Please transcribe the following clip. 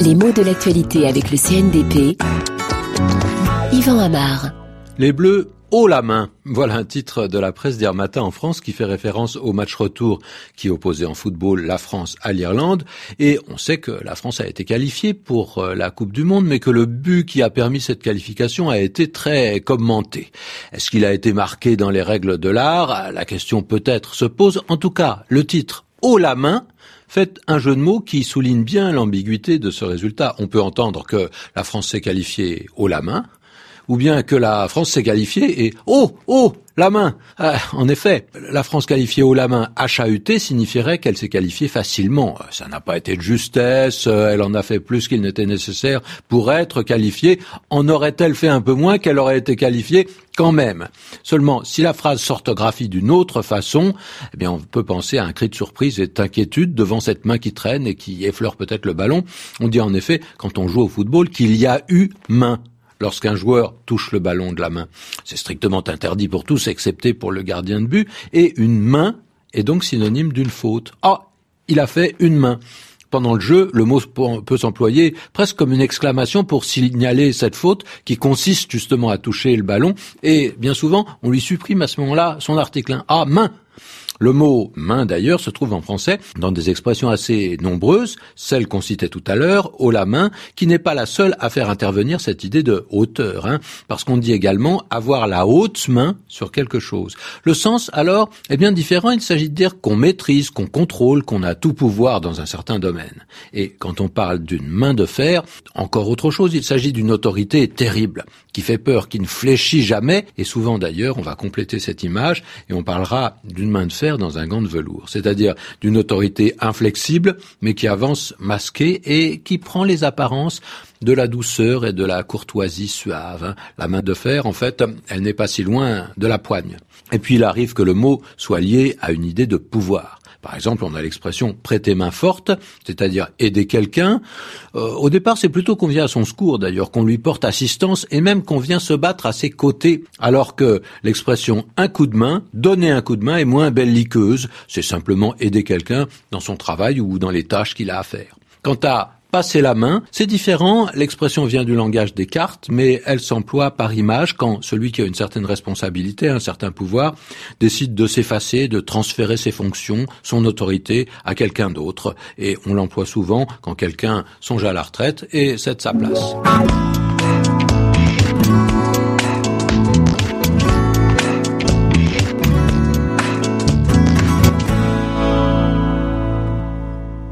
Les mots de l'actualité avec le CNDP. Yvan Amar. Les Bleus haut la main. Voilà un titre de la presse d'hier matin en France qui fait référence au match retour qui opposait en football la France à l'Irlande. Et on sait que la France a été qualifiée pour euh, la Coupe du Monde, mais que le but qui a permis cette qualification a été très commenté. Est-ce qu'il a été marqué dans les règles de l'art? La question peut-être se pose. En tout cas, le titre haut la main fait un jeu de mots qui souligne bien l'ambiguïté de ce résultat. On peut entendre que la France s'est qualifiée haut la main, ou bien que la France s'est qualifiée et oh oh la main. Ah, en effet, la France qualifiée haut la main HAUT signifierait qu'elle s'est qualifiée facilement. Ça n'a pas été de justesse, elle en a fait plus qu'il n'était nécessaire pour être qualifiée. En aurait-elle fait un peu moins qu'elle aurait été qualifiée quand même? Seulement, si la phrase s'orthographie d'une autre façon, eh bien on peut penser à un cri de surprise et d'inquiétude devant cette main qui traîne et qui effleure peut-être le ballon. On dit en effet, quand on joue au football, qu'il y a eu main lorsqu'un joueur touche le ballon de la main. C'est strictement interdit pour tous, excepté pour le gardien de but, et une main est donc synonyme d'une faute. Ah, il a fait une main. Pendant le jeu, le mot peut s'employer presque comme une exclamation pour signaler cette faute qui consiste justement à toucher le ballon, et bien souvent, on lui supprime à ce moment-là son article 1. Ah, main le mot main d'ailleurs se trouve en français dans des expressions assez nombreuses, celle qu'on citait tout à l'heure, haut la main, qui n'est pas la seule à faire intervenir cette idée de hauteur, hein, parce qu'on dit également avoir la haute main sur quelque chose. Le sens alors est bien différent, il s'agit de dire qu'on maîtrise, qu'on contrôle, qu'on a tout pouvoir dans un certain domaine. Et quand on parle d'une main de fer, encore autre chose, il s'agit d'une autorité terrible, qui fait peur, qui ne fléchit jamais, et souvent d'ailleurs, on va compléter cette image, et on parlera d'une main de fer dans un gant de velours, c'est-à-dire d'une autorité inflexible, mais qui avance masquée et qui prend les apparences de la douceur et de la courtoisie suave. Hein. La main de fer, en fait, elle n'est pas si loin de la poigne. Et puis il arrive que le mot soit lié à une idée de pouvoir. Par exemple, on a l'expression prêter main forte, c'est-à-dire aider quelqu'un. Euh, au départ, c'est plutôt qu'on vient à son secours, d'ailleurs, qu'on lui porte assistance et même qu'on vient se battre à ses côtés, alors que l'expression un coup de main, donner un coup de main est moins belliqueuse, c'est simplement aider quelqu'un dans son travail ou dans les tâches qu'il a à faire. Quant à passer la main. C'est différent, l'expression vient du langage des cartes, mais elle s'emploie par image quand celui qui a une certaine responsabilité, un certain pouvoir, décide de s'effacer, de transférer ses fonctions, son autorité à quelqu'un d'autre. Et on l'emploie souvent quand quelqu'un songe à la retraite et cède sa place.